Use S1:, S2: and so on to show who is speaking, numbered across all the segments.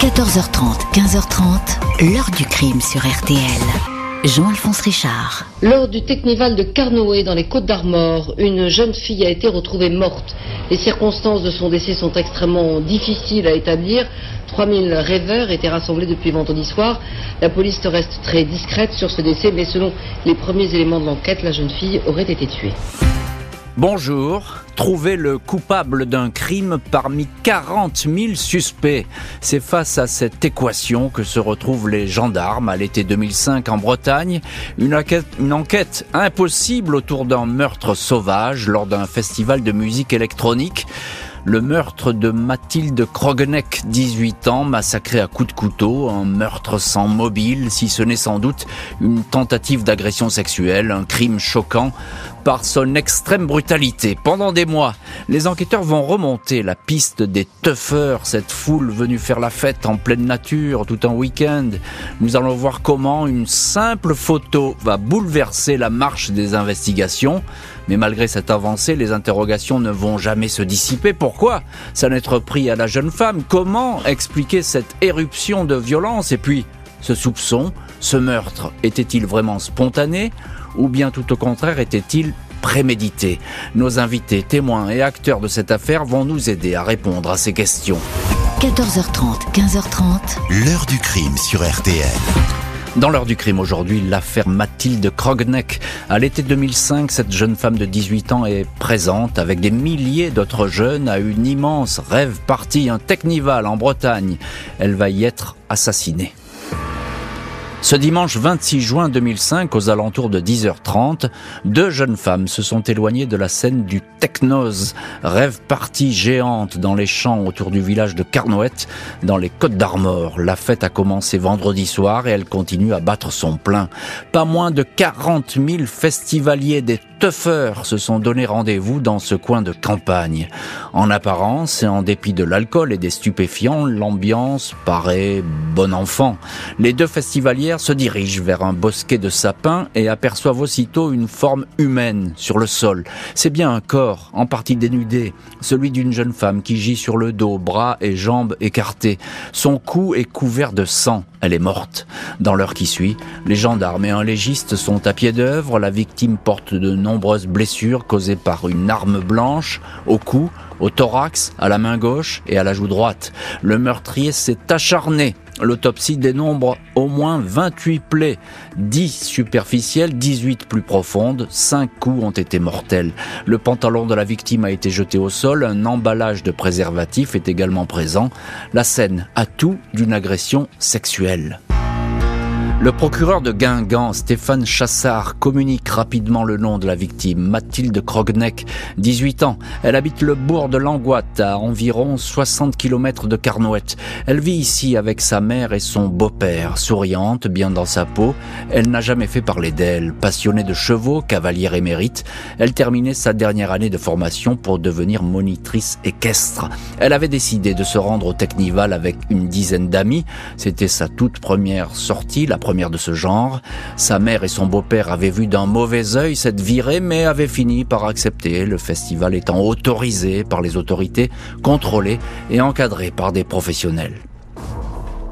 S1: 14h30, 15h30, l'heure du crime sur RTL. Jean-Alphonse Richard.
S2: Lors du Technival de Carnoët dans les Côtes d'Armor, une jeune fille a été retrouvée morte. Les circonstances de son décès sont extrêmement difficiles à établir. 3000 rêveurs étaient rassemblés depuis vendredi soir. La police reste très discrète sur ce décès, mais selon les premiers éléments de l'enquête, la jeune fille aurait été tuée.
S3: Bonjour. Trouver le coupable d'un crime parmi 40 000 suspects. C'est face à cette équation que se retrouvent les gendarmes à l'été 2005 en Bretagne. Une enquête, impossible autour d'un meurtre sauvage lors d'un festival de musique électronique le meurtre de Mathilde Krogeneck, 18 ans, massacrée à coups de couteau, un meurtre sans mobile, si ce n'est sans doute une tentative d'agression sexuelle, un crime choquant par son extrême brutalité. Pendant des mois, les enquêteurs vont remonter la piste des tuffeurs, cette foule venue faire la fête en pleine nature tout un week-end. Nous allons voir comment une simple photo va bouleverser la marche des investigations. Mais malgré cette avancée, les interrogations ne vont jamais se dissiper. Pourquoi s'en être pris à la jeune femme? Comment expliquer cette éruption de violence? Et puis, ce soupçon, ce meurtre, était-il vraiment spontané Ou bien tout au contraire était-il prémédité? Nos invités, témoins et acteurs de cette affaire vont nous aider à répondre à ces questions.
S1: 14h30, 15h30.
S4: L'heure du crime sur RTL.
S3: Dans l'heure du crime aujourd'hui, l'affaire Mathilde Krogneck. À l'été 2005, cette jeune femme de 18 ans est présente avec des milliers d'autres jeunes à une immense rêve partie, un technival en Bretagne. Elle va y être assassinée. Ce dimanche 26 juin 2005, aux alentours de 10h30, deux jeunes femmes se sont éloignées de la scène du Technose, rêve partie géante dans les champs autour du village de Carnoët, dans les Côtes d'Armor. La fête a commencé vendredi soir et elle continue à battre son plein. Pas moins de 40 000 festivaliers des tuffeurs se sont donné rendez-vous dans ce coin de campagne. En apparence et en dépit de l'alcool et des stupéfiants, l'ambiance paraît bon enfant. Les deux festivalières se dirigent vers un bosquet de sapins et aperçoivent aussitôt une forme humaine sur le sol. C'est bien un corps, en partie dénudé, celui d'une jeune femme qui gît sur le dos, bras et jambes écartés. Son cou est couvert de sang. Elle est morte. Dans l'heure qui suit, les gendarmes et un légiste sont à pied d'œuvre. La victime porte de nombreuses blessures causées par une arme blanche au cou, au thorax, à la main gauche et à la joue droite. Le meurtrier s'est acharné L'autopsie dénombre au moins 28 plaies, 10 superficielles, 18 plus profondes, 5 coups ont été mortels. Le pantalon de la victime a été jeté au sol, un emballage de préservatif est également présent. La scène a tout d'une agression sexuelle. Le procureur de Guingamp, Stéphane Chassard, communique rapidement le nom de la victime, Mathilde Krogneck, 18 ans. Elle habite le bourg de Langoite, à environ 60 km de Carnoët. Elle vit ici avec sa mère et son beau-père, souriante, bien dans sa peau. Elle n'a jamais fait parler d'elle. Passionnée de chevaux, cavalière émérite, elle terminait sa dernière année de formation pour devenir monitrice équestre. Elle avait décidé de se rendre au Technival avec une dizaine d'amis. C'était sa toute première sortie, première de ce genre. Sa mère et son beau-père avaient vu d'un mauvais œil cette virée, mais avaient fini par accepter, le festival étant autorisé par les autorités, contrôlé et encadré par des professionnels.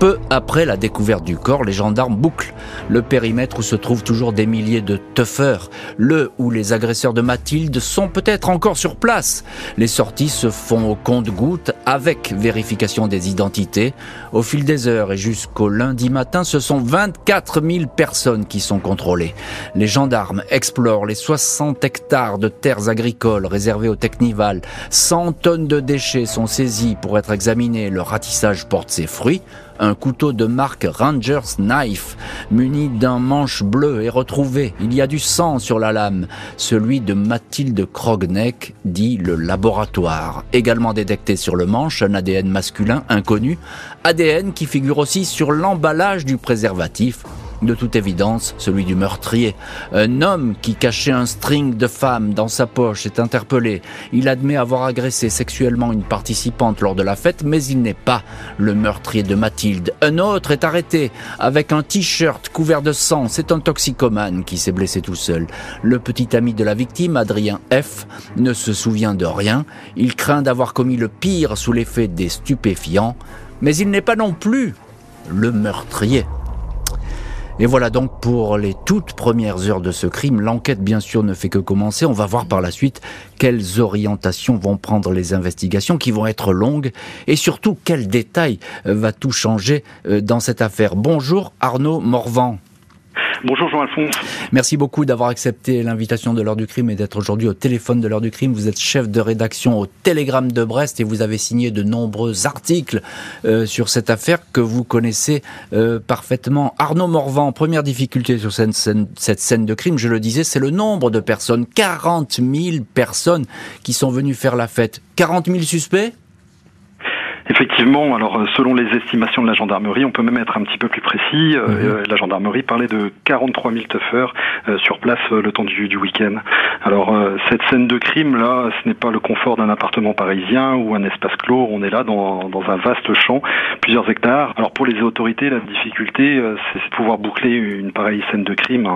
S3: Peu après la découverte du corps, les gendarmes bouclent le périmètre où se trouvent toujours des milliers de tuffeurs, le où les agresseurs de Mathilde sont peut-être encore sur place. Les sorties se font au compte-gouttes avec vérification des identités. Au fil des heures et jusqu'au lundi matin, ce sont 24 000 personnes qui sont contrôlées. Les gendarmes explorent les 60 hectares de terres agricoles réservées au Technival. 100 tonnes de déchets sont saisies pour être examinées. Le ratissage porte ses fruits. Un couteau de marque Rangers Knife, muni d'un manche bleu, est retrouvé. Il y a du sang sur la lame, celui de Mathilde Krogneck, dit le laboratoire. Également détecté sur le manche, un ADN masculin inconnu, ADN qui figure aussi sur l'emballage du préservatif de toute évidence celui du meurtrier. Un homme qui cachait un string de femme dans sa poche est interpellé. Il admet avoir agressé sexuellement une participante lors de la fête, mais il n'est pas le meurtrier de Mathilde. Un autre est arrêté avec un t-shirt couvert de sang. C'est un toxicomane qui s'est blessé tout seul. Le petit ami de la victime, Adrien F., ne se souvient de rien. Il craint d'avoir commis le pire sous l'effet des stupéfiants. Mais il n'est pas non plus le meurtrier. Et voilà donc pour les toutes premières heures de ce crime. L'enquête, bien sûr, ne fait que commencer. On va voir par la suite quelles orientations vont prendre les investigations, qui vont être longues, et surtout quels détails euh, va tout changer euh, dans cette affaire. Bonjour Arnaud Morvan.
S4: Bonjour Jean-Alphonse.
S3: Merci beaucoup d'avoir accepté l'invitation de l'heure du crime et d'être aujourd'hui au téléphone de l'heure du crime. Vous êtes chef de rédaction au Télégramme de Brest et vous avez signé de nombreux articles euh, sur cette affaire que vous connaissez euh, parfaitement. Arnaud Morvan, première difficulté sur cette scène, cette scène de crime, je le disais, c'est le nombre de personnes. 40 000 personnes qui sont venues faire la fête. 40 000 suspects?
S4: Effectivement, alors euh, selon les estimations de la gendarmerie, on peut même être un petit peu plus précis. Euh, mhm. euh, la gendarmerie parlait de 43 000 tuffeurs sur place le temps du, du week-end. Alors cette scène de crime là, ce n'est pas le confort d'un appartement parisien ou un espace clos. On est là dans, dans un vaste champ, plusieurs hectares. Alors pour les autorités, la difficulté, c'est de pouvoir boucler une pareille scène de crime.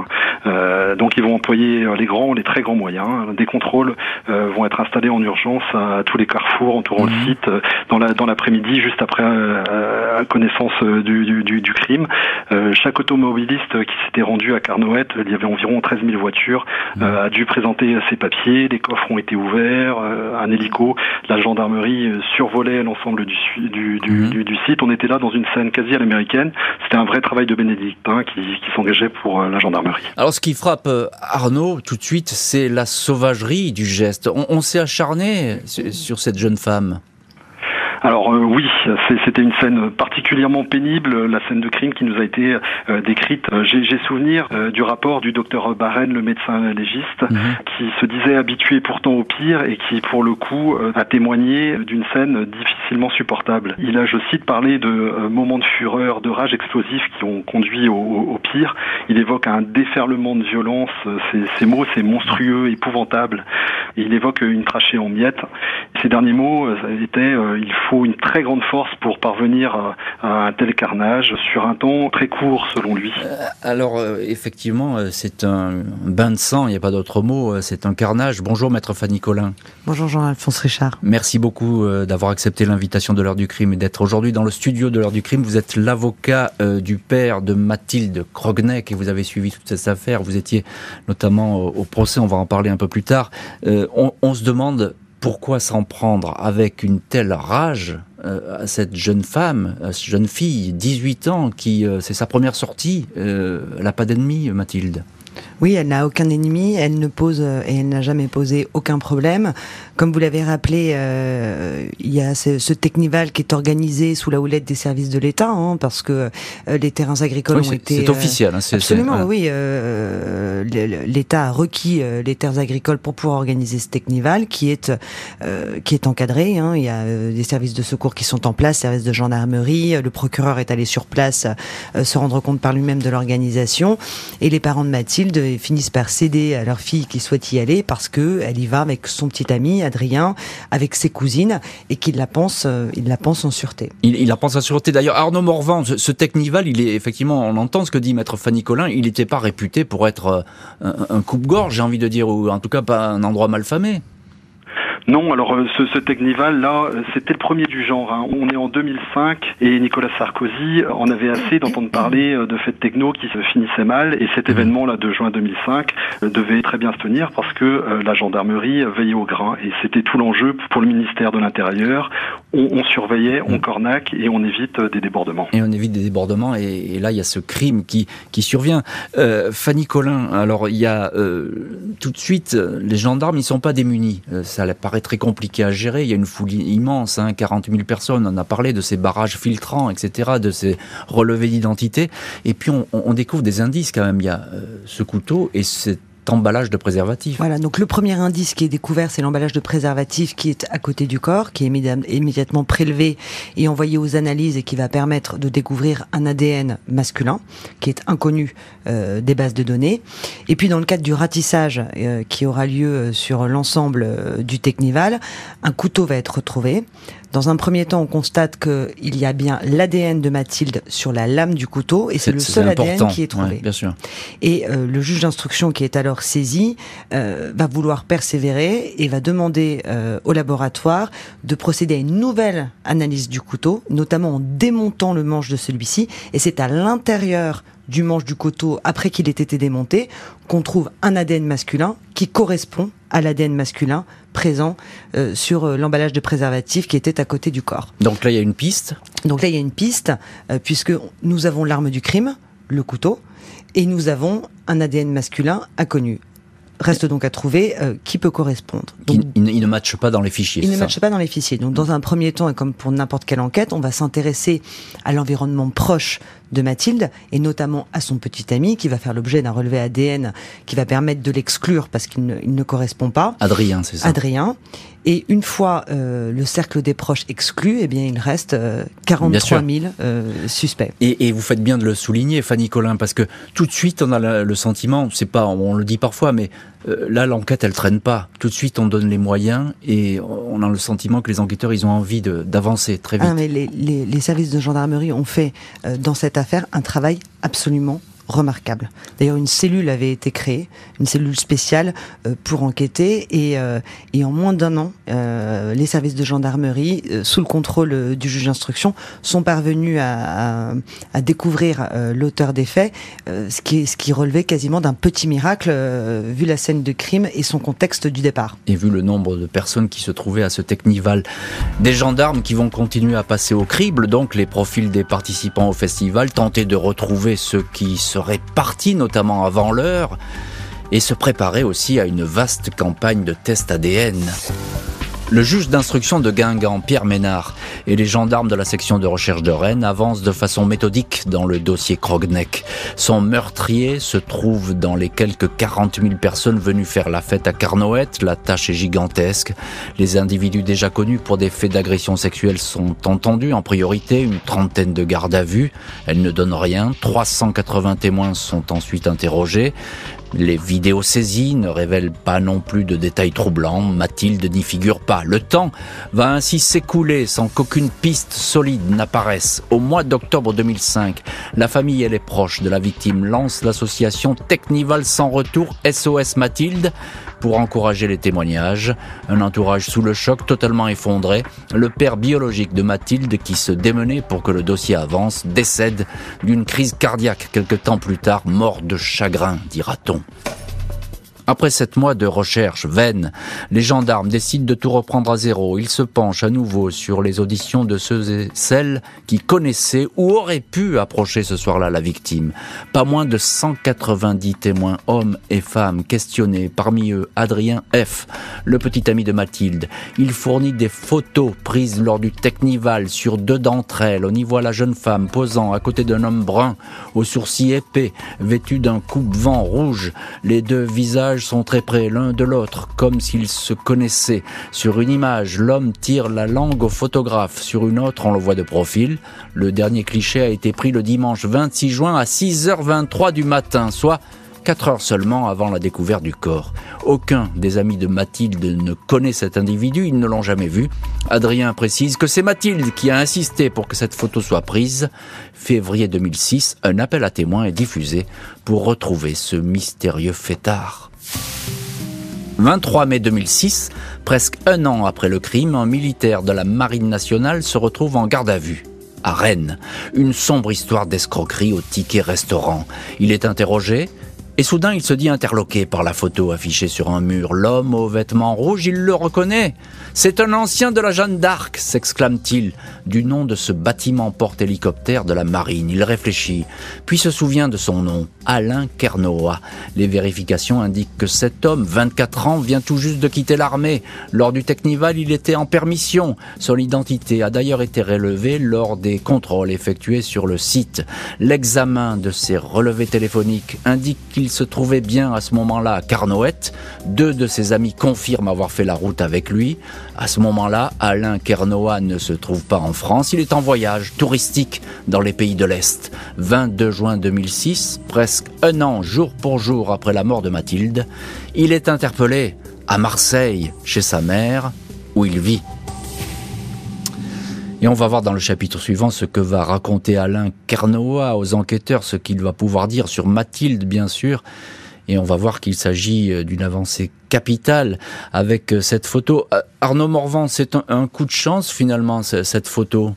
S4: Euh, donc ils vont employer les grands, les très grands moyens. Des contrôles vont être installés en urgence à tous les carrefours entourant le mhm. site dans la dans l'après midi juste après euh, connaissance euh, du, du, du, crime. Euh, chaque automobiliste qui s'était rendu à Carnoët, il y avait environ 13 000 voitures, mmh. a dû présenter ses papiers, les coffres ont été ouverts, un hélico, la gendarmerie survolait l'ensemble du, du, mmh. du, du, site. On était là dans une scène quasi à l'américaine. C'était un vrai travail de bénédictin qui, qui s'engageait pour la gendarmerie.
S3: Alors ce qui frappe Arnaud tout de suite, c'est la sauvagerie du geste. On, on s'est acharné sur cette jeune femme.
S4: Alors euh, oui, c'était une scène particulièrement pénible, la scène de crime qui nous a été euh, décrite. Euh, j'ai souvenir du rapport du docteur Barren, le médecin légiste, mhm. qui se disait habitué pourtant au pire et qui pour le coup a témoigné d'une scène difficilement supportable. Il a, je cite, parlé de moments de fureur, de rage explosif qui ont conduit au, au pire. Il évoque un déferlement de violence. Ces, ces mots, c'est monstrueux, épouvantable. Il évoque une trachée en miettes. Ces derniers mots étaient il faut faut une très grande force pour parvenir à, un tel carnage sur un temps très court, selon lui. Euh,
S3: alors, euh, effectivement, euh, c'est un bain de sang, il n'y a pas d'autre mot, c'est un carnage. Bonjour, maître Fanny Collin.
S5: Bonjour, Jean-Alphonse Richard.
S3: Merci beaucoup d'avoir accepté l'invitation de l'heure du crime et d'être aujourd'hui dans le studio de l'heure du crime. Vous êtes l'avocat du père de Mathilde Krogneck et vous avez suivi toute cette affaire. Vous étiez notamment au procès, on va en parler un peu plus tard. on, on se demande pourquoi s'en prendre avec une telle rage euh, à cette jeune femme, à cette jeune fille, 18 ans, qui euh, c'est sa première sortie, euh, elle n'a pas d'ennemi, Mathilde?
S5: Oui, elle n'a aucun ennemi, elle ne pose et elle n'a jamais posé aucun problème. Comme vous l'avez rappelé, euh, il y a ce, ce, Technival qui est organisé sous la houlette des services de l'État, hein, parce que euh, les terrains agricoles ont été.
S3: C'est officiel, hein,
S5: absolument, oui. Euh, L'État a requis les terres agricoles pour pouvoir organiser ce Technival, qui est qui est encadré. Hein. Il y a des services de secours qui sont en place, services de gendarmerie. Le procureur est allé sur place se rendre compte par lui-même de l'organisation, et les parents de Mathilde finissent par céder à leur fille qui souhaite y aller parce que elle y va avec son petit ami Adrien, avec ses cousines et qu'il la pense, euh, il la pense en sûreté.
S3: Il, la pense en sûreté. D'ailleurs, Arnaud Morvan, ce, Technival, il est effectivement, on entend ce que dit Maître Fanny Collin, il n'était pas réputé pour être euh, un, un coupe-gorge, j'ai envie de dire, ou en tout cas pas un endroit mal famé.
S4: Non, alors euh, ce, ce Technival là, euh, c'était le premier du genre. Hein. On est en 2005 et Nicolas Sarkozy en avait assez d'entendre parler euh, de fêtes techno qui se finissaient mal. Et cet mmh. événement là de juin 2005 devait très bien se tenir parce que la gendarmerie veillait au grain et c'était tout l'enjeu pour le ministère de l'Intérieur. On, on, surveillait, on mmh. cornaque et on évite des débordements.
S3: Et on évite des débordements et, et là il y a ce crime qui qui survient. Euh, Fanny Collin, alors il y a euh, tout de suite les gendarmes ils sont pas démunis. ça paraît très compliqué à gérer. Il y a une foule immense, hein, 40 000 personnes. On a parlé de ces barrages filtrants, etc., de ces relevés d'identité. Et puis on, on, découvre des indices quand même. Il y a euh, ce couteau et cette emballage de préservatif.
S5: Voilà, donc le premier indice qui est découvert, c'est l'emballage de préservatif qui est à côté du corps, qui est immédiatement prélevé et envoyé aux analyses et qui va permettre de découvrir un ADN masculin qui est inconnu euh, des bases de données. Et puis dans le cadre du ratissage euh, qui aura lieu euh, sur l'ensemble du Technival, un couteau va être retrouvé Dans un premier temps, on constate qu'il y a bien l'ADN de Mathilde sur la lame du couteau et c'est le seul ADN qui est trouvé.
S3: bien sûr.
S5: Et euh, le juge d'instruction qui est alors saisi euh, va vouloir persévérer et va demander euh, au laboratoire de procéder à une nouvelle analyse du couteau, notamment en démontant le manche de celui-ci. Et c'est à l'intérieur du manche du couteau après qu'il ait été démonté qu'on trouve un ADN masculin qui correspond à l'ADN masculin présent euh, sur euh, l'emballage de préservatif qui était à côté du corps.
S3: Donc là, il y a une piste
S5: Donc là, il y a une piste, euh, puisque nous avons l'arme du crime, le couteau, et nous avons un ADN masculin inconnu. Reste donc à trouver qui peut correspondre.
S3: il, ne matche pas dans les fichiers.
S5: Il ne matche pas dans les fichiers. Donc dans un premier temps, et comme pour n'importe quelle enquête, on va s'intéresser à l'environnement proche de Mathilde et notamment à son petit ami qui va faire l'objet d'un relevé ADN qui va permettre de l'exclure parce qu'il ne, ne, correspond pas.
S3: Adrien, c'est ça.
S5: Adrien. Et une fois euh, le cercle des proches exclu, eh bien il reste euh, 43 000 euh, suspects.
S3: Et, et, vous faites bien de le souligner, Fanny Collin, parce que tout de suite on a le sentiment, c'est pas, on le dit parfois, mais euh, là l'enquête elle traîne pas. Tout de suite on donne les moyens et on a le sentiment que les enquêteurs ils ont envie d'avancer très vite.
S5: Ah, mais les, les, les, services de gendarmerie ont fait euh, dans cette affaire un travail absolument remarquable. D'ailleurs, une cellule avait été créée, une cellule spéciale euh, pour enquêter, et, euh, et en moins d'un an, euh, les services de gendarmerie, sous le contrôle du juge d'instruction, sont parvenus à, à, découvrir l'auteur des faits, ce, qui, ce qui relevait quasiment d'un petit miracle, vu la scène de crime et son contexte du départ.
S3: Et vu le nombre de personnes qui se trouvaient à ce technival, des gendarmes qui vont continuer à passer au crible, donc les profils des participants au festival, tenter de retrouver ceux qui se serait parti notamment avant l'heure et se préparer aussi à une vaste campagne de tests ADN. Le juge d'instruction de Guingamp, Pierre Ménard, et les gendarmes de la section de recherche de Rennes avancent de façon méthodique dans le dossier Krogneck. Son meurtrier se trouve dans les quelques 40 000 personnes venues faire la fête à Carnoët. La tâche est gigantesque. Les individus déjà connus pour des faits d'agression sexuelle sont entendus en priorité, une trentaine de gardes à vue. Elles ne donnent rien. 380 témoins sont ensuite interrogés. Les vidéos saisies ne révèlent pas non plus de détails troublants, Mathilde n'y figure pas. Le temps va ainsi s'écouler sans qu'aucune piste solide n'apparaisse. Au mois d'octobre 2005, la famille et les proches de la victime lancent l'association Technival sans retour SOS Mathilde pour encourager les témoignages. Un entourage sous le choc totalement effondré. Le père biologique de Mathilde, qui se démenait pour que le dossier avance, décède d'une crise cardiaque quelque temps plus tard, mort de chagrin, dira-t-on. Shalom. Après sept mois de recherche vaine, les gendarmes décident de tout reprendre à zéro. Ils se penchent à nouveau sur les auditions de ceux et celles qui connaissaient ou auraient pu approcher ce soir-là la victime. Pas moins de 190 témoins, hommes et femmes, questionnés. Parmi eux, Adrien F., le petit ami de Mathilde. Il fournit des photos prises lors du Technival sur deux d'entre elles. On y voit la jeune femme posant à côté d'un homme brun, aux sourcils épais, vêtu d'un coupe-vent rouge. Les deux visages sont très près l'un de l'autre, comme s'ils se connaissaient. Sur une image, l'homme tire la langue au photographe. Sur une autre, on le voit de profil. Le dernier cliché a été pris le dimanche 26 juin à 6h23 du matin, soit 4 heures seulement avant la découverte du corps. Aucun des amis de Mathilde ne connaît cet individu, ils ne l'ont jamais vu. Adrien précise que c'est Mathilde qui a insisté pour que cette photo soit prise. Février 2006, un appel à témoins est diffusé pour retrouver ce mystérieux fêtard. 23 mai 2006, presque un an après le crime, un militaire de la Marine nationale se retrouve en garde à vue. À Rennes, une sombre histoire d'escroquerie au ticket restaurant. Il est interrogé, et soudain, il se dit interloqué par la photo affichée sur un mur. L'homme aux vêtements rouges, il le reconnaît. C'est un ancien de la Jeanne d'Arc, s'exclame-t-il, du nom de ce bâtiment porte-hélicoptère de la marine. Il réfléchit, puis se souvient de son nom, Alain Kernoa. Les vérifications indiquent que cet homme, 24 ans, vient tout juste de quitter l'armée. Lors du Technival, il était en permission. Son identité a d'ailleurs été relevée lors des contrôles effectués sur le site. L'examen de ses relevés téléphoniques indique qu'il se trouvait bien à ce moment-là à Carnoët. Deux de ses amis confirment avoir fait la route avec lui. À ce moment-là, Alain Kernoa ne se trouve pas en France, il est en voyage touristique dans les pays de l'Est. 22 juin 2006, presque un an jour pour jour après la mort de Mathilde, il est interpellé à Marseille chez sa mère où il vit. Et on va voir dans le chapitre suivant ce que va raconter Alain Carnoa aux enquêteurs, ce qu'il va pouvoir dire sur Mathilde, bien sûr. Et on va voir qu'il s'agit euh, d'une avancée capitale avec euh, cette photo. Euh, Arnaud Morvan, c'est un, coup de chance finalement, cette photo?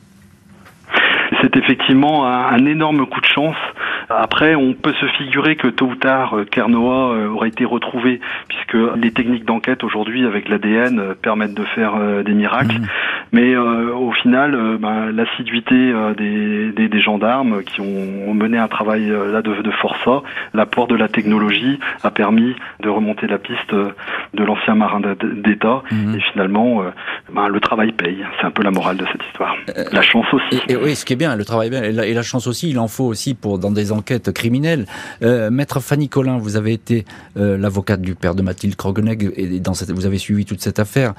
S4: C'est effectivement un, énorme coup de chance. Après, on peut se figurer que tôt ou tard, Kernoa aurait été retrouvé, puisque les techniques d'enquête aujourd'hui avec l'ADN permettent de faire des miracles. Mmh. Mais euh, au final, euh, ben, l'assiduité euh, des, des, des, gendarmes qui ont, mené un travail là de, de forçat, l'apport de la technologie a permis de remonter la piste de l'ancien marin d'État. Mhm. Et finalement, ben, le travail paye. C'est un peu la morale de cette histoire. la chance aussi.
S3: Et, oui, ce qui est bien, le travail et la, et la, chance aussi, il en faut aussi pour dans des enquêtes criminelles. Maître Fanny Collin, vous avez été l'avocate du père de Mathilde Krogeneg et dans cette, vous avez suivi toute cette affaire.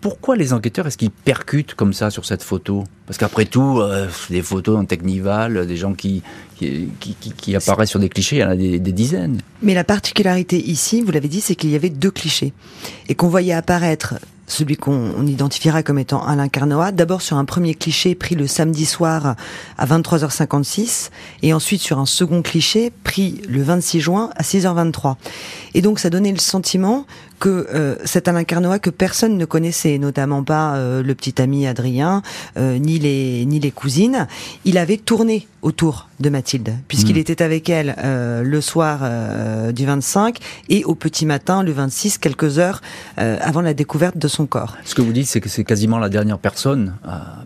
S3: pourquoi les enquêteurs, est-ce qu'ils percutent comme ça sur cette photo? Parce qu'après tout, euh, des photos en Technival, des gens qui, qui, apparaissent sur des clichés, il y en a des dizaines.
S5: Mais la particularité ici, vous l'avez dit, c'est qu'il y avait deux clichés. Et qu'on voyait apparaître celui qu'on identifiera comme étant Alain Carnoat, d'abord sur un premier cliché pris le samedi soir à 23h56, et ensuite sur un second cliché pris le 26 juin à 6h23. Et donc ça donnait le sentiment que euh, cet Alain que personne ne connaissait, notamment pas euh, le petit ami Adrien, euh, ni les ni les cousines, il avait tourné autour de Mathilde, puisqu'il mmh. était avec elle le soir du 25 et au petit matin le 26, quelques heures avant la découverte de son corps.
S3: Ce que vous dites, c'est que c'est quasiment la dernière personne,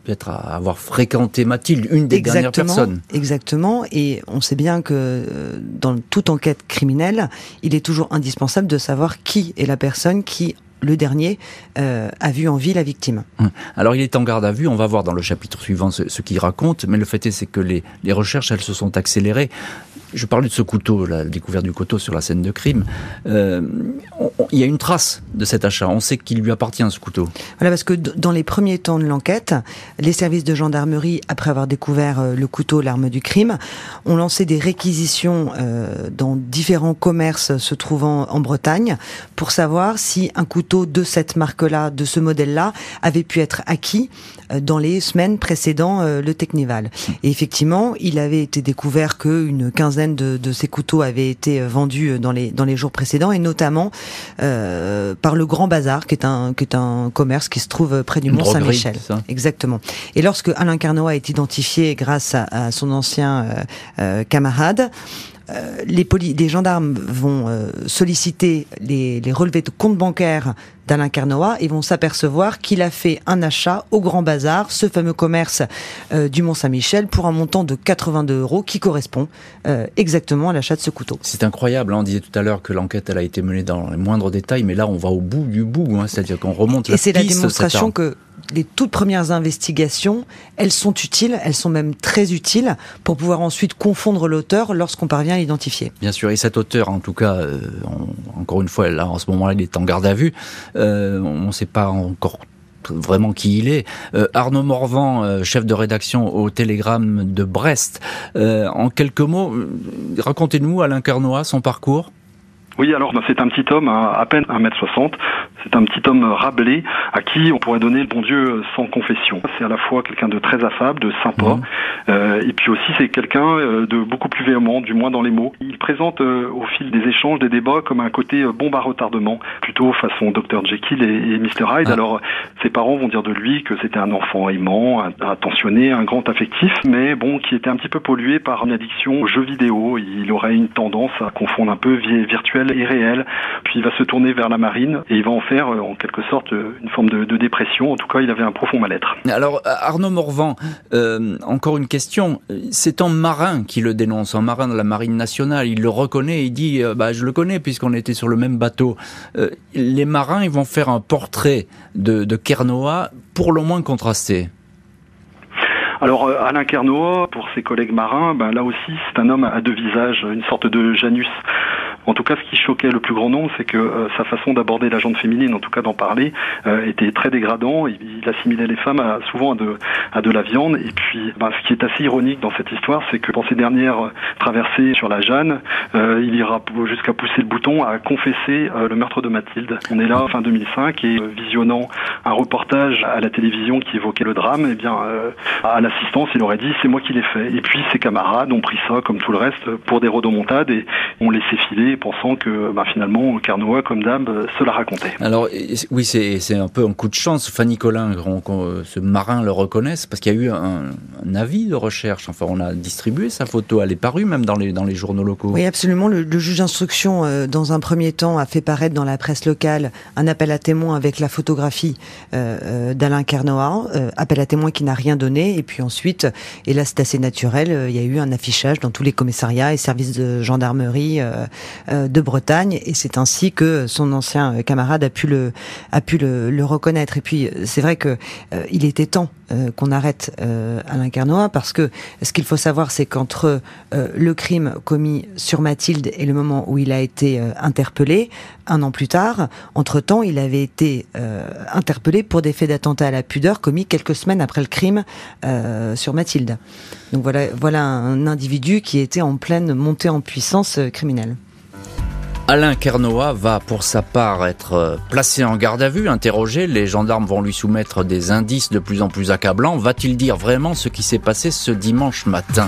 S3: peut-être à avoir fréquenté Mathilde, une des dernières personnes.
S5: Exactement, et on sait bien que dans toute enquête criminelle, il est toujours indispensable de savoir qui est la personne qui le dernier euh, a vu en vie la victime.
S3: Hum. Alors il est en garde à vue, on va voir dans le chapitre suivant ce, qu'il raconte, mais le fait est que les, les, recherches elles se sont accélérées je parlais de ce couteau, la découverte du couteau sur la scène de crime. Euh, il y a une trace de cet achat. On sait qu'il lui appartient ce couteau.
S5: Voilà, parce que dans les premiers temps de l'enquête, les services de gendarmerie, après avoir découvert euh, le couteau, l'arme du crime, ont lancé des réquisitions euh, dans différents commerces se trouvant en Bretagne pour savoir si un couteau de cette marque-là, de ce modèle-là, avait pu être acquis dans les semaines précédant le Technival. Et effectivement, il avait été découvert qu'une quinzaine de, ces couteaux avaient été euh, vendus euh, dans les dans les jours précédents et notamment euh, par le Grand Bazar, qui est un qui est un commerce qui se trouve près du Mont Saint-Michel. Exactement. Et lorsque Alain Carnoa est identifié grâce à, son ancien camarade, les, les, gendarmes vont solliciter les, les, relevés de compte bancaire d'Alain Carnoa et vont s'apercevoir qu'il a fait un achat au Grand Bazar, ce fameux commerce euh, du Mont-Saint-Michel, pour un montant de 82 euros qui correspond euh, exactement à l'achat de ce couteau.
S3: C'est incroyable, hein. on disait tout à l'heure que l'enquête elle a été menée dans les moindres détails, mais là on va au bout du bout, hein. c'est-à-dire qu'on remonte la
S5: Et c'est la démonstration que les toutes premières investigations, elles sont utiles, elles sont même très utiles pour pouvoir ensuite confondre l'auteur lorsqu'on parvient à l'identifier.
S3: Bien sûr, et cet auteur, en tout cas, euh, encore une fois, là, en ce moment-là, il est en garde à vue. Euh, on ne sait pas encore vraiment qui il est. Euh, Arnaud Morvan, chef de rédaction au Télégramme de Brest. en quelques mots, racontez-nous Alain Carnois, son parcours.
S4: Oui, alors ben, c'est un petit homme à, à peine 1m60. C'est un petit homme rablé à qui on pourrait donner le bon Dieu sans confession. C'est à la fois quelqu'un de très affable, de sympa, mmh. euh, et puis aussi c'est quelqu'un euh, de beaucoup plus véhément, du moins dans les mots. Il présente euh, au fil des échanges, des débats, comme un côté euh, bombe à retardement, plutôt façon Dr Jekyll et, et Mr Hyde. Ah. Alors ses parents vont dire de lui que c'était un enfant aimant, attentionné, un grand affectif, mais bon, qui était un petit peu pollué par une addiction aux jeux vidéo. Il aurait une tendance à confondre un peu vie virtuelle et réelle. Puis il va se tourner vers la marine et il va en faire euh, en quelque sorte euh, une forme de, dépression. En tout cas, il avait un profond mal-être.
S3: Alors, Arnaud Morvan, euh, encore une question. C'est un marin qui le dénonce, un marin de la marine nationale. Il le reconnaît, il dit bah, Je le connais puisqu'on était sur le même bateau. les marins, ils vont faire un portrait de, de Kernoa pour le moins contrasté.
S4: Alors Alain Kernoa, pour ses collègues marins, ben, là aussi c'est un homme à deux visages, une sorte de Janus En tout cas, ce qui choquait le plus grand nombre, c'est que sa façon d'aborder la jante féminine, en tout cas d'en parler, était très dégradant. Il, assimilait les femmes à, souvent à de, à de la viande. Et puis, ben, ce qui est assez ironique dans cette histoire, c'est que dans ces dernières traversées sur la Jeanne, il ira jusqu'à pousser le bouton à confesser le meurtre de Mathilde. On est là fin 2005 et visionnant un reportage à la télévision qui évoquait le drame, eh bien à l'assistance, il aurait dit c'est moi qui l'ai fait. Et puis ses camarades ont pris ça comme tout le reste pour des rodomontades et ont laissé filer pensant que bah, finalement Carnoa comme d'hab se la racontait.
S3: Alors oui c'est un peu un coup de chance. Fanny Collin, ce marin le reconnaisse parce qu'il y a eu un, avis de recherche. Enfin on a distribué sa photo, elle est parue même dans les, dans les journaux locaux.
S5: Oui absolument. Le, juge d'instruction euh, dans un premier temps a fait paraître dans la presse locale un appel à témoins avec la photographie euh, euh, d'Alain Carnoa, appel à témoins qui n'a rien donné et puis ensuite et là, c'est assez naturel. Euh, il y a eu un affichage dans tous les commissariats et services de gendarmerie euh, euh, de Bretagne, et c'est ainsi que son ancien camarade a pu le a pu le, le reconnaître. Et puis, c'est vrai que il était temps qu'on arrête Alain Carnoa parce que ce qu'il faut savoir, c'est qu'entre le crime commis sur Mathilde et le moment où il a été interpellé, un an plus tard, entre-temps, il avait été interpellé pour des faits d'attentat à la pudeur commis quelques semaines après le crime sur Mathilde. Donc voilà, voilà un individu qui était en pleine montée en puissance euh, criminelle.
S3: Alain Kernoa va pour sa part être euh, placé en garde à vue, interrogé. Les gendarmes vont lui soumettre des indices de plus en plus accablants. Va-t-il dire vraiment ce qui s'est passé ce dimanche matin?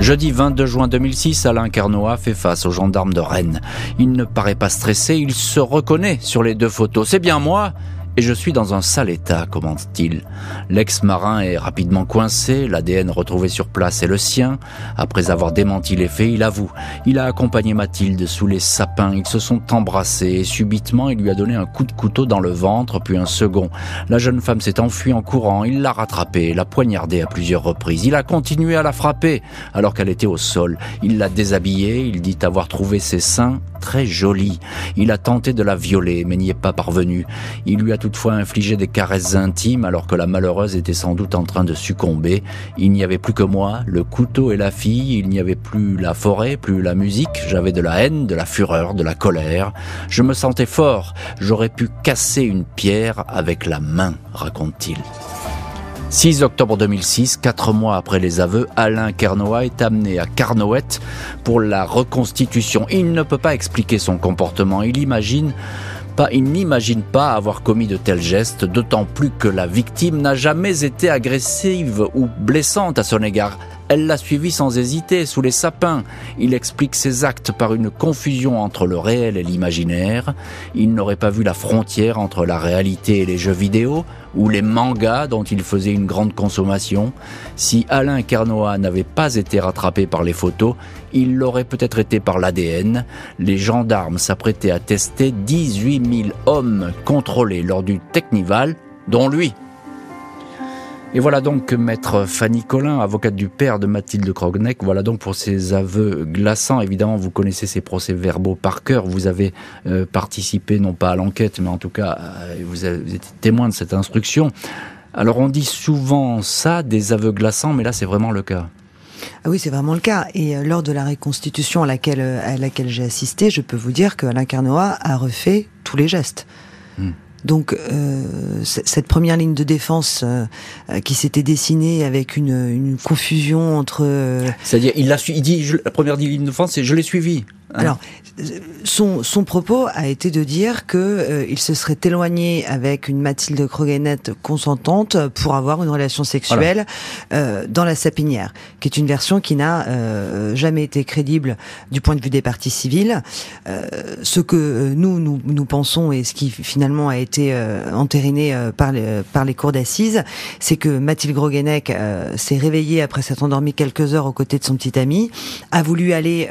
S3: Jeudi 22 juin 2006, Alain Carnoa fait face aux gendarmes de Rennes. Il ne paraît pas stressé, il se reconnaît sur les deux photos. C'est bien moi et je suis dans un sale état, commente-t-il. L'ex-marin est rapidement coincé, l'ADN retrouvé sur place est le sien. Après avoir démenti les faits, il avoue. Il a accompagné Mathilde sous les sapins, ils se sont embrassés et subitement il lui a donné un coup de couteau dans le ventre, puis un second. La jeune femme s'est enfuie en courant, il l'a rattrapée, l'a poignardée à plusieurs reprises. Il a continué à la frapper alors qu'elle était au sol. Il l'a déshabillée, il dit avoir trouvé ses seins très jolis. Il a tenté de la violer, mais n'y est pas parvenu. Il lui a toutefois infligé des caresses intimes alors que la malheureuse était sans doute en train de succomber. Il n'y avait plus que moi, le couteau et la fille, il n'y avait plus la forêt, plus la musique, j'avais de la haine, de la fureur, de la colère. Je me sentais fort, j'aurais pu casser une pierre avec la main, raconte-t-il. 6 octobre 2006, quatre mois après les aveux, Alain Kernoa est amené à Carnoët pour la reconstitution. Il ne peut pas expliquer son comportement. Il imagine il n'imagine pas avoir commis de tels gestes, d'autant plus que la victime n'a jamais été agressive ou blessante à son égard. Elle l'a suivi sans hésiter, sous les sapins. Il explique ses actes par une confusion entre le réel et l'imaginaire. Il n'aurait pas vu la frontière entre la réalité et les jeux vidéo, ou les mangas dont il faisait une grande consommation. Si Alain Carnoa n'avait pas été rattrapé par les photos, il l'aurait peut-être été par l'ADN. Les gendarmes s'apprêtaient à tester 18 000 hommes contrôlés lors du Technival, dont lui. Et voilà donc maître Fanny Collin, avocate du père de Mathilde Krogneck. Voilà donc pour ces aveux glaçants. Évidemment, vous connaissez ces procès-verbaux par cœur. Vous avez euh, participé non pas à l'enquête, mais en tout cas, euh, vous, avez, été témoin de cette instruction. Alors on dit souvent ça, des aveux glaçants, mais là c'est vraiment le cas.
S5: Ah oui, c'est vraiment le cas. Et euh, lors de la reconstitution à laquelle, à laquelle j'ai assisté, je peux vous dire qu'Alain Carnoa a refait tous les gestes. Hmm. Donc euh, cette première ligne de défense euh, euh, qui s'était dessinée avec une, une confusion entre...
S3: C'est-à-dire, il, a, il dit, la première ligne de défense, c'est je l'ai suivi.
S5: Hein Alors, son, son propos a été de dire que euh, il se serait éloigné avec une Mathilde Croguenette consentante pour avoir une relation sexuelle euh, dans la sapinière, qui est une version qui n'a euh, jamais été crédible du point de vue des parties civiles. ce que nous, nous, nous pensons et ce qui finalement a été entériné par les, par les cours d'assises, c'est que Mathilde Groguenec s'est réveillée après s'être endormie quelques heures aux côtés de son petit ami, a voulu aller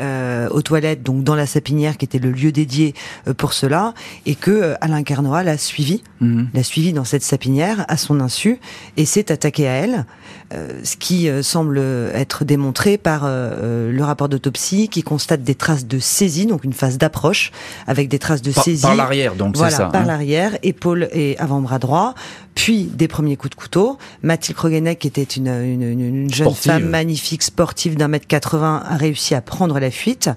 S5: aux toilettes donc dans la sapinière qui était le lieu dédié pour cela, et que Alain Carnoat l'a suivi, mhm. l'a suivi dans cette sapinière à son insu et s'est attaqué à elle, ce qui semble être démontré par le rapport d'autopsie qui constate des traces de saisie, donc une phase d'approche avec des traces de saisie
S3: par l'arrière, donc
S5: c'est
S3: ça.
S5: Par hein. l'arrière, épaule et avant-bras droit, puis des premiers coups de couteau. Mathilde Krogenek, qui était une, une, une jeune femme magnifique, sportive d'un mètre 80, a réussi à prendre la fuite.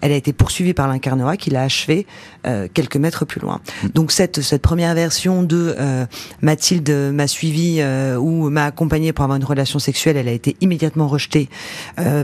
S5: Elle a été poursuivie par l'incarnoat qui l'a achevée euh, quelques mètres plus loin. Mm. Donc cette, cette première version de euh, Mathilde m'a suivi euh, ou m'a accompagnée pour avoir une relation sexuelle, elle a été immédiatement rejetée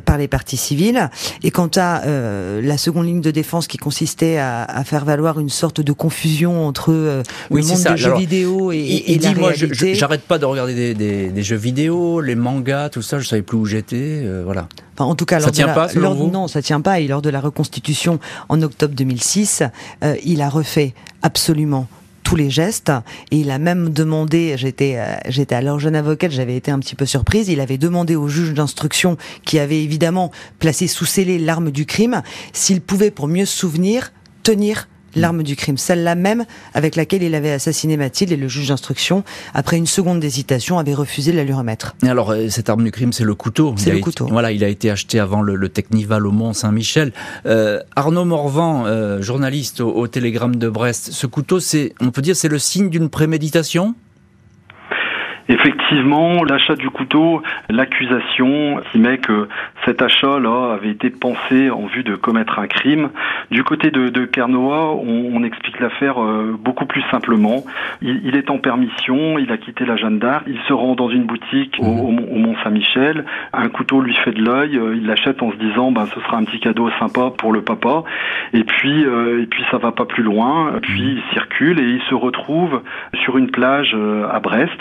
S5: par les parties civiles. Et quant à la seconde ligne de défense qui consistait à, à, faire valoir une sorte de confusion entre le monde des jeux vidéo et, et, et
S3: moi, j'arrête pas de regarder des, jeux vidéo, les mangas, tout ça. Je savais plus où j'étais. Voilà.
S5: Enfin, en tout cas,
S3: ça tient pas,
S5: lors, Non, ça tient pas. Et lors de la reconstitution en octobre 2006, euh, il a refait absolument tous les gestes et il a même demandé j'étais euh, j'étais alors jeune avocate j'avais été un petit peu surprise il avait demandé au juge d'instruction qui avait évidemment placé sous scellé l'arme du crime s'il pouvait pour mieux se souvenir tenir l'arme du crime, celle-là même avec laquelle il avait assassiné Mathilde et le juge d'instruction, après une seconde d'hésitation, avait refusé de la lui remettre.
S3: Et alors, euh, cette arme du crime, c'est le couteau.
S5: C'est le couteau.
S3: voilà, il a été acheté avant le, Technival au Mont-Saint-Michel. Euh, Arnaud Morvan, euh, journaliste au, au Télégramme de Brest, ce couteau, c'est, on peut dire, c'est le signe d'une préméditation?
S4: Effectivement, l'achat du couteau, l'accusation qui met que cet achat-là avait été pensé en vue de commettre un crime. Du côté de, de Carnoa, on, explique l'affaire euh, beaucoup plus simplement. Il, est en permission, il a quitté la Jeanne d'Arc, il se rend dans une boutique au, au Mont-Saint-Michel, un couteau lui fait de l'œil, euh, il l'achète en se disant ben ce sera un petit cadeau sympa pour le papa. Et puis euh, et puis ça va pas plus loin. Puis il circule et il se retrouve sur une plage à Brest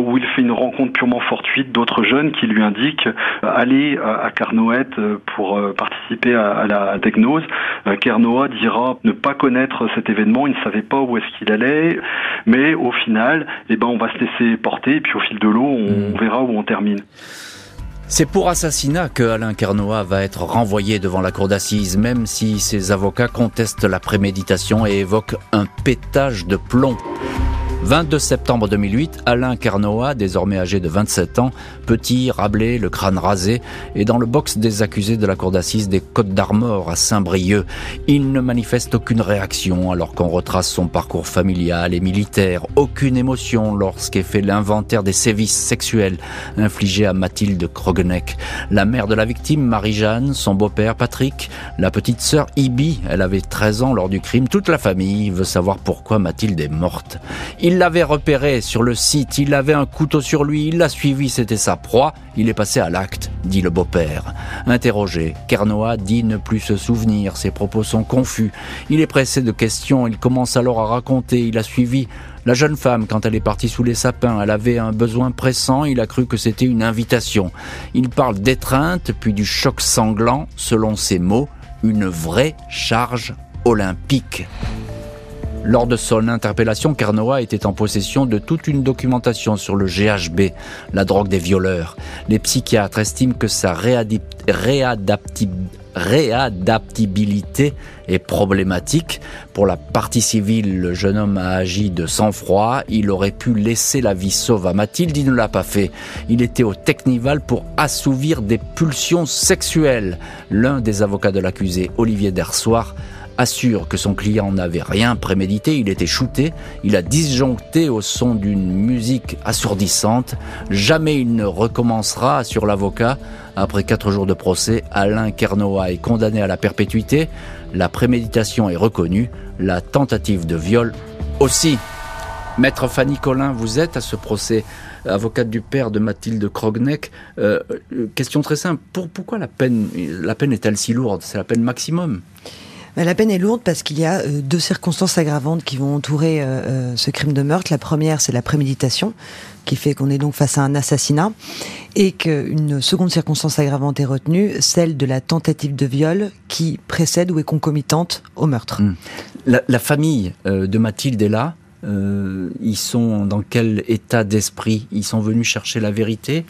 S4: où il fait une rencontre purement fortuite d'autres jeunes qui lui indiquent euh, aller à Carnoët euh, pour euh, participer à la diagnose. Carnoët dira ne pas connaître cet événement, il ne savait pas où est-ce qu'il allait, mais au final, eh ben, on va se laisser porter et puis au fil de l'eau, on, hmm. verra où on termine.
S3: C'est pour assassinat que Alain Carnoat va être renvoyé devant la cour d'assises, même si ses avocats contestent la préméditation et évoquent un pétage de plomb. 22 septembre 2008, Alain Carnoat, désormais âgé de 27 ans, petit, rablé, le crâne rasé, est dans le box des accusés de la cour d'assises des Côtes d'Armor à Saint-Brieuc. Il ne manifeste aucune réaction alors qu'on retrace son parcours familial et militaire, aucune émotion lorsqu'est fait l'inventaire des sévices sexuels infligés à Mathilde Krogeneck. La mère de la victime, Marie-Jeanne, son beau-père Patrick, la petite sœur Ibi, elle avait 13 ans lors du crime, toute la famille veut savoir pourquoi Mathilde est morte. L'avait repéré sur le site, il avait un couteau sur lui, il l'a suivi, c'était sa proie, il est passé à l'acte, dit le beau-père. Interrogé, Kernoa dit ne plus se souvenir, ses propos sont confus. Il est pressé de questions, il commence alors à raconter, il a suivi la jeune femme, quand elle est partie sous les sapins, elle avait un besoin pressant, il a cru que c'était une invitation. Il parle d'étreinte, puis du choc sanglant, selon ses mots, une vraie charge olympique. Lors de son interpellation, Carnoa était en possession de toute une documentation sur le GHB, la drogue des violeurs. Les psychiatres estiment que sa réadaptabilité est problématique. Pour la partie civile, le jeune homme a agi de sang-froid. Il aurait pu laisser la vie sauve à Mathilde, il ne l'a pas fait. Il était au Technival pour assouvir des pulsions sexuelles. L'un des avocats de l'accusé, Olivier Dersoir, assure que son client n'avait rien prémédité, il était shooté, il a disjoncté au son d'une musique assourdissante. Jamais il ne recommencera, sur l'avocat. Après quatre jours de procès, Alain Kernoa est condamné à la perpétuité. La préméditation est reconnue, la tentative de viol aussi. Maître Fanny Collin, vous êtes à ce procès avocate du père de Mathilde Krogneck. Euh, euh, question très simple, pourquoi la peine, la peine est-elle si lourde? C'est la peine maximum?
S5: La peine est lourde parce qu'il y a euh, deux circonstances aggravantes qui vont entourer euh, euh, ce crime de meurtre. La première, c'est la préméditation, qui fait qu'on est donc face à un assassinat, et qu'une seconde circonstance aggravante est retenue, celle de la tentative de viol qui précède ou est concomitante au meurtre. Hmm.
S3: La, famille de Mathilde est là. ils sont dans quel état d'esprit? Ils sont venus chercher la vérité?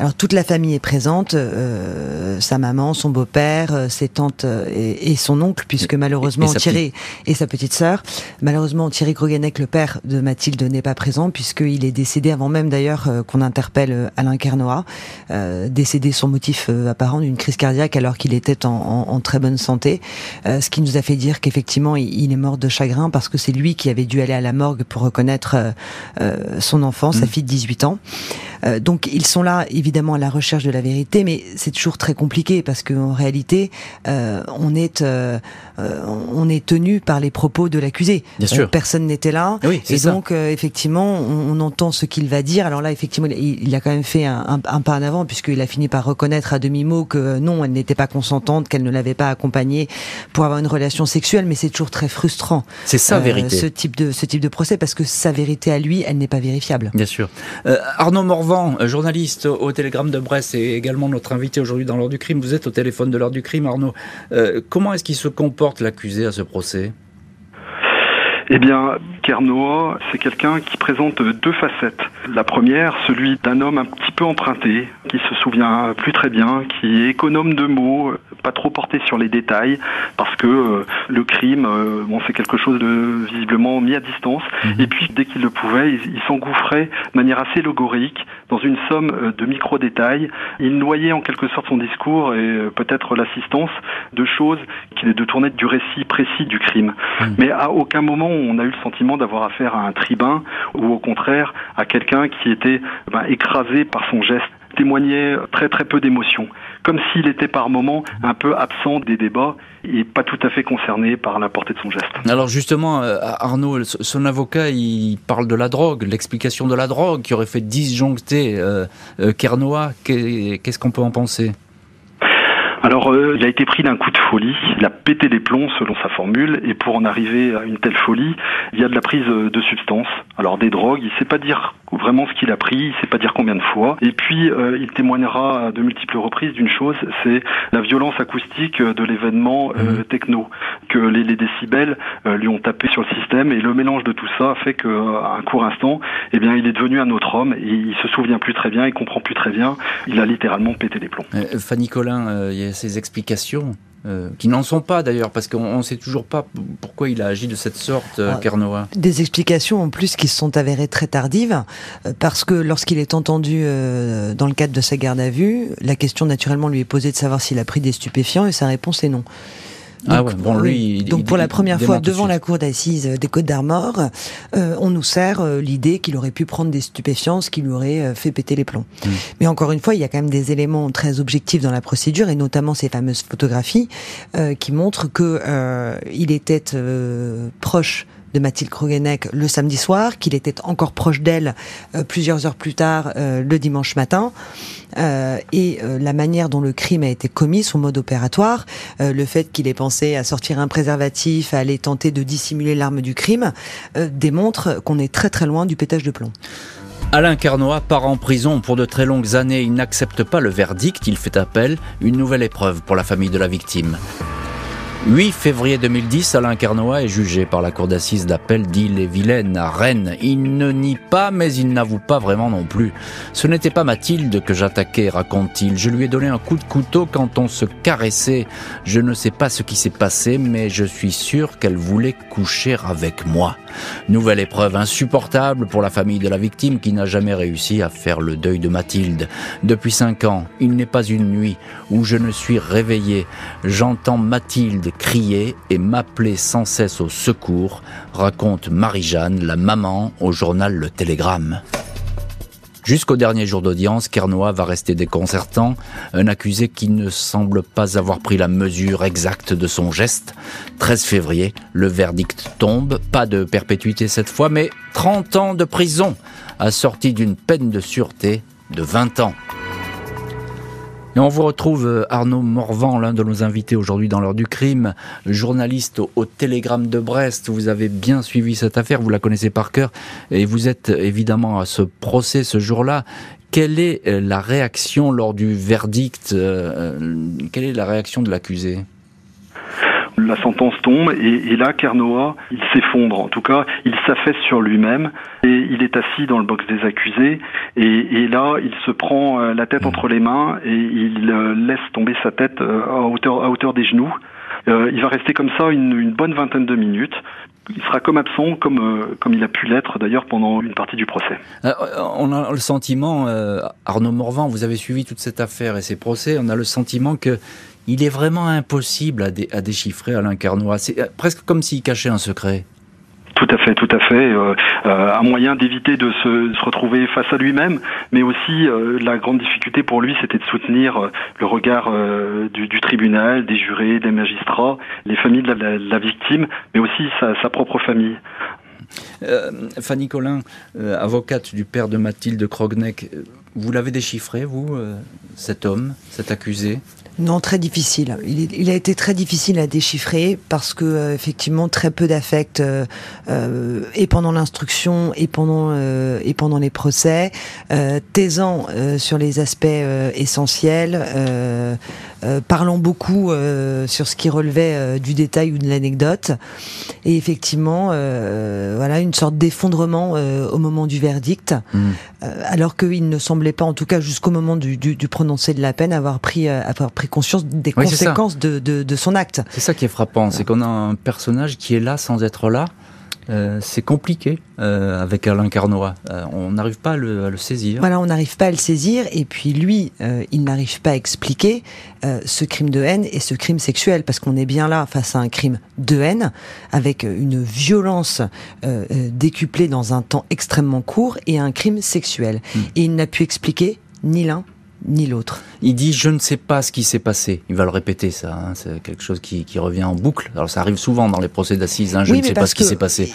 S5: Alors toute la famille est présente, euh, sa maman, son beau-père, euh, ses tantes euh, et, et, son oncle, puisque malheureusement
S3: et, et
S5: Thierry et sa petite sœur, malheureusement Thierry Krogenek, le père de Mathilde, n'est pas présent puisqu'il est décédé avant même d'ailleurs qu'on interpelle Alain Kernoa, euh, décédé son motif apparent d'une crise cardiaque alors qu'il était en, en, en, très bonne santé, ce qui nous a fait dire qu'effectivement il, il, est mort de chagrin parce que c'est lui qui avait dû aller à la morgue pour reconnaître son enfant, mmh. sa fille de 18 ans. Donc ils sont là évidemment à la recherche de la vérité, mais c'est toujours très compliqué parce qu'en réalité, euh, on est euh, euh, on est tenu par les propos de l'accusé.
S3: Bien sûr.
S5: personne n'était là,
S3: oui,
S5: et
S3: ça.
S5: donc effectivement, on, on, entend ce qu'il va dire. Alors là, effectivement, il, il a quand même fait un, un, un pas en avant puisqu'il a fini par reconnaître à demi mot que non, elle n'était pas consentante, qu'elle ne l'avait pas accompagnée pour avoir une relation sexuelle. Mais c'est toujours très frustrant.
S3: C'est sa vérité.
S5: Ce type de ce type de procès parce que sa vérité à lui, elle n'est pas vérifiable.
S3: Bien sûr. Arnaud Morvan, journaliste au Télégramme de Brest et également notre invité aujourd'hui dans l'heure du crime. Vous êtes au téléphone de l'heure du crime, Arnaud. Euh, comment est-ce qu'il se comporte l'accusé à ce procès?
S4: Eh bien, Kernoa, c'est quelqu'un qui présente deux facettes. La première, celui d'un homme un petit peu emprunté, qui se souvient plus très bien, qui est économe de mots, pas trop porté sur les détails, parce que euh, le crime, euh, bon, c'est quelque chose de visiblement mis à distance. Mmh. Et puis, dès qu'il le pouvait, il, il s'engouffrait de manière assez logorique dans une somme euh, de micro-détails. Il noyait en quelque sorte son discours et peut-être l'assistance de choses qui de tourner du récit précis du crime. Mmh. Mais à aucun moment on a eu le sentiment d'avoir affaire à un tribun ou au contraire à quelqu'un qui était ben, écrasé par son geste témoignait très très peu d'émotion, comme s'il était par moments un peu absent des débats et pas tout à fait concerné par la portée de son geste.
S3: Alors justement, euh, Arnaud, son avocat, il parle de la drogue, l'explication de la drogue qui aurait fait disjoncter euh, euh, Kernoa. Qu'est-ce qu'on peut en penser?
S4: Alors, euh, il a été pris d'un coup de folie, il a pété les plombs selon sa formule, et pour en arriver à une telle folie, il y a de la prise de substances, alors des drogues, il sait pas dire vraiment ce qu'il a pris, il sait pas dire combien de fois, et puis euh, il témoignera à de multiples reprises d'une chose, c'est la violence acoustique de l'événement euh, techno, que les, les décibels euh, lui ont tapé sur le système, et le mélange de tout ça fait qu'à un court instant, eh bien, il est devenu un autre homme, et il se souvient plus très bien, il comprend plus très bien, il a littéralement pété les plombs.
S3: Fanny Collin, il y a ces explications euh, qui n'en sont pas d'ailleurs, parce qu'on ne sait toujours pas pourquoi il a agi de cette sorte, euh, Kernoa.
S5: Des explications en plus qui se sont avérées très tardives, euh, parce que lorsqu'il est entendu euh, dans le cadre de sa garde à vue, la question naturellement lui est posée de savoir s'il a pris des stupéfiants, et sa réponse est non.
S3: Donc, ah ouais, bon, lui, il,
S5: donc
S3: il,
S5: pour la première fois devant la cour d'assises des Côtes d'Armor, euh, on nous sert euh, l'idée qu'il aurait pu prendre des stupéfiants, ce qui lui aurait euh, fait péter les plombs. Mmh. Mais encore une fois, il y a quand même des éléments très objectifs dans la procédure et notamment ces fameuses photographies euh, qui montrent que il était proche de Mathilde Krogenek le samedi soir, qu'il était encore proche d'elle euh, plusieurs heures plus tard euh, le dimanche matin, euh, et la manière dont le crime a été commis, son mode opératoire, le fait qu'il ait pensé à sortir un préservatif, à aller tenter de dissimuler l'arme du crime, démontre qu'on est très très loin du pétage de plomb.
S3: Alain Carnois part en prison pour de très longues années. Il n'accepte pas le verdict, il fait appel, une nouvelle épreuve pour la famille de la victime. 8 février 2010, Alain Carnois est jugé par la cour d'assises d'appel d'Ille-et-Vilaine à Rennes. Il ne nie pas, mais il n'avoue pas vraiment non plus. Ce n'était pas Mathilde que j'attaquais, raconte-t-il. Je lui ai donné un coup de couteau quand on se caressait. Je ne sais pas ce qui s'est passé, mais je suis sûr qu'elle voulait coucher avec moi. Nouvelle épreuve insupportable pour la famille de la victime qui n'a jamais réussi à faire le deuil de Mathilde. Depuis cinq ans, il n'est pas une nuit où je ne suis réveillé. J'entends Mathilde crier et m'appeler sans cesse au secours, raconte Marie-Jeanne, la maman, au journal Le Télégramme. Jusqu'au dernier jour d'audience, Kernois va rester déconcertant, un accusé qui ne semble pas avoir pris la mesure exacte de son geste. 13 février, le verdict tombe, pas de perpétuité cette fois, mais 30 ans de prison, assorti d'une peine de sûreté de 20 ans. On vous retrouve euh, Arnaud Morvan, l'un de nos invités aujourd'hui dans l'heure du crime, journaliste au, au, Télégramme de Brest. Vous avez bien suivi cette affaire, vous la connaissez par cœur, et vous êtes évidemment à ce procès ce jour-là. Quelle est euh, la réaction lors du verdict euh, Quelle est la réaction de l'accusé?
S4: La sentence tombe et, là, Carnoa, il s'effondre. En tout cas, il s'affaisse sur lui-même et il est assis dans le box des accusés. Et, là, il se prend la tête entre les mains et il laisse tomber sa tête à hauteur, à hauteur des genoux. il va rester comme ça une, bonne vingtaine de minutes il sera comme absent, comme, euh, comme il a pu l'être d'ailleurs pendant une partie du procès.
S3: Euh, on a le sentiment, euh, Arnaud Morvan, vous avez suivi toute cette affaire et ces procès, on a le sentiment que il est vraiment impossible à, à déchiffrer Alain Carnois. C'est presque comme s'il cachait un secret.
S4: Tout à fait, tout à fait. Euh, euh, un moyen d'éviter de se, retrouver face à lui-même, mais aussi euh, la grande difficulté pour lui, c'était de soutenir le regard du, tribunal, des jurés, des magistrats, les familles de la, victime, mais aussi sa, propre famille.
S3: Fanny Collin, avocate du père de Mathilde Krogneck, vous l'avez déchiffré, vous, cet homme, cet accusé?
S5: Non, très difficile. Il, a été très difficile à déchiffrer parce que euh, effectivement très peu d'affect euh, euh, et pendant l'instruction et pendant et pendant les procès, taisant sur les aspects essentiels, parlant beaucoup sur ce qui relevait du détail ou de l'anecdote, et effectivement voilà une sorte d'effondrement au moment du verdict, mmh. alors qu'il ne semblait pas, en tout cas jusqu'au moment du, du, du prononcé de la peine, avoir pris avoir pris conscience des conséquences de, de, son acte.
S3: C'est ça qui est frappant, c'est qu'on a un personnage qui est là sans être là. Euh, c'est compliqué euh, avec Alain Carnois. Euh, on n'arrive pas à le, saisir.
S5: Voilà, on n'arrive pas à le saisir. Et puis lui, il n'arrive pas à expliquer ce crime de haine et ce crime sexuel, parce qu'on est bien là face à un crime de haine avec une violence décuplée dans un temps extrêmement court et un crime sexuel. Hmm. Et il n'a pu expliquer ni l'un ni l'autre.
S3: Il dit je ne sais pas ce qui s'est passé. Il va le répéter ça. Hein. C'est quelque chose qui, revient en boucle. Alors ça arrive souvent dans les procès d'assises. Hein. je ne sais pas ce qui s'est passé.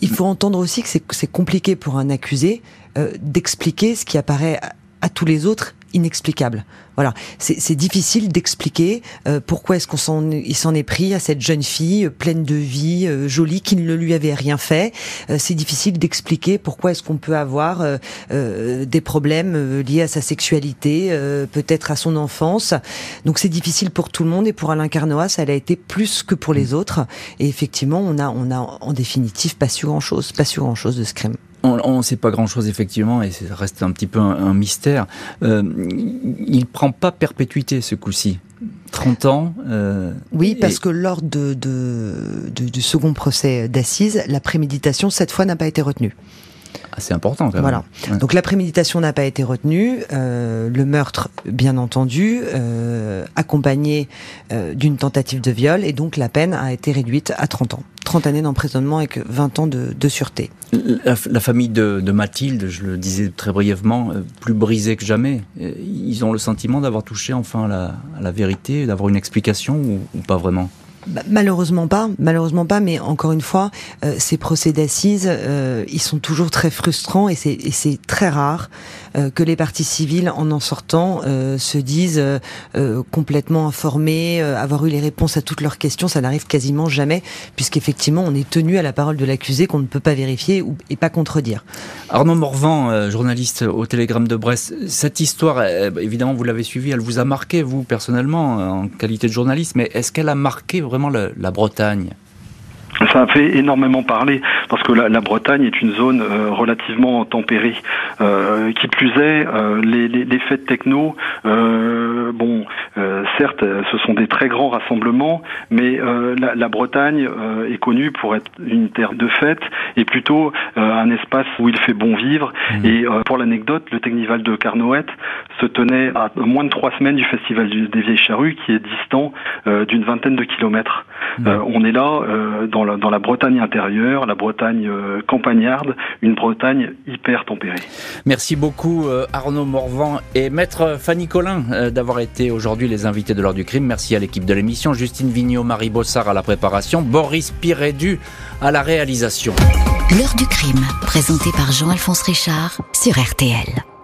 S5: Il faut entendre aussi que c'est compliqué pour un accusé euh, d'expliquer ce qui apparaît à tous les autres inexplicable. Voilà, c'est difficile d'expliquer euh, pourquoi est-ce qu'on s'en il s'en est pris à cette jeune fille euh, pleine de vie, euh, jolie, qui ne lui avait rien fait. c'est difficile d'expliquer pourquoi est-ce qu'on peut avoir des problèmes liés à sa sexualité, peut-être à son enfance. Donc c'est difficile pour tout le monde et pour Alain Carnois, ça a été plus que pour les autres. Et effectivement, on a on a en définitive pas su grand chose, pas su grand chose de ce crime.
S3: On ne sait pas grand-chose effectivement et ça reste un petit peu un, mystère. Euh, il prend pas perpétuité ce coup-ci. 30 ans.
S5: Euh, oui, parce que lors de, du second procès d'assises, la préméditation cette fois n'a pas été retenue.
S3: C'est important quand même.
S5: Voilà. Donc la préméditation n'a pas été retenue, euh, le meurtre bien entendu, euh, accompagné euh, d'une tentative de viol, et donc la peine a été réduite à 30 ans. 30 années d'emprisonnement avec 20 ans de, de sûreté.
S3: La, famille de, de, Mathilde, je le disais très brièvement, plus brisée que jamais. Ils ont le sentiment d'avoir touché enfin à la, la vérité, d'avoir une explication ou pas vraiment?
S5: Bah, malheureusement pas, malheureusement pas, mais encore une fois, euh, ces procès d'assises, euh, ils sont toujours très frustrants et c'est très rare que les parties civiles, en en sortant, se disent complètement informés, avoir eu les réponses à toutes leurs questions. Ça n'arrive quasiment jamais, puisqu'effectivement, on est tenu à la parole de l'accusé qu'on ne peut pas vérifier et pas contredire.
S3: Arnaud Morvan, journaliste au Télégramme de Brest, cette histoire, évidemment, vous l'avez suivie, elle vous a marqué, vous, personnellement, en qualité de journaliste, mais est-ce qu'elle a marqué vraiment la Bretagne?
S4: Ça a fait énormément parler parce que la, Bretagne est une zone euh, relativement tempérée. Euh, qui plus est, euh, les, les, fêtes techno, bon, certes, ce sont des très grands rassemblements, mais la, la, Bretagne est connue pour être une terre de fête et plutôt un espace où il fait bon vivre. Mmh. Et pour l'anecdote, le Technival de Carnoët se tenait à moins de trois semaines du Festival des Vieilles Charrues, qui est distant d'une vingtaine de kilomètres. Mmh. on est là dans dans la Bretagne intérieure, la Bretagne euh, campagnarde, une Bretagne hyper tempérée.
S3: Merci beaucoup euh, Arnaud Morvan et Maître Fanny Collin euh, d'avoir été aujourd'hui les invités de l'heure du crime. Merci à l'équipe de l'émission, Justine Vignot, Marie Bossard à la préparation, Boris Pirédu à la réalisation.
S1: L'heure du crime, présenté par Jean-Alphonse Richard sur RTL.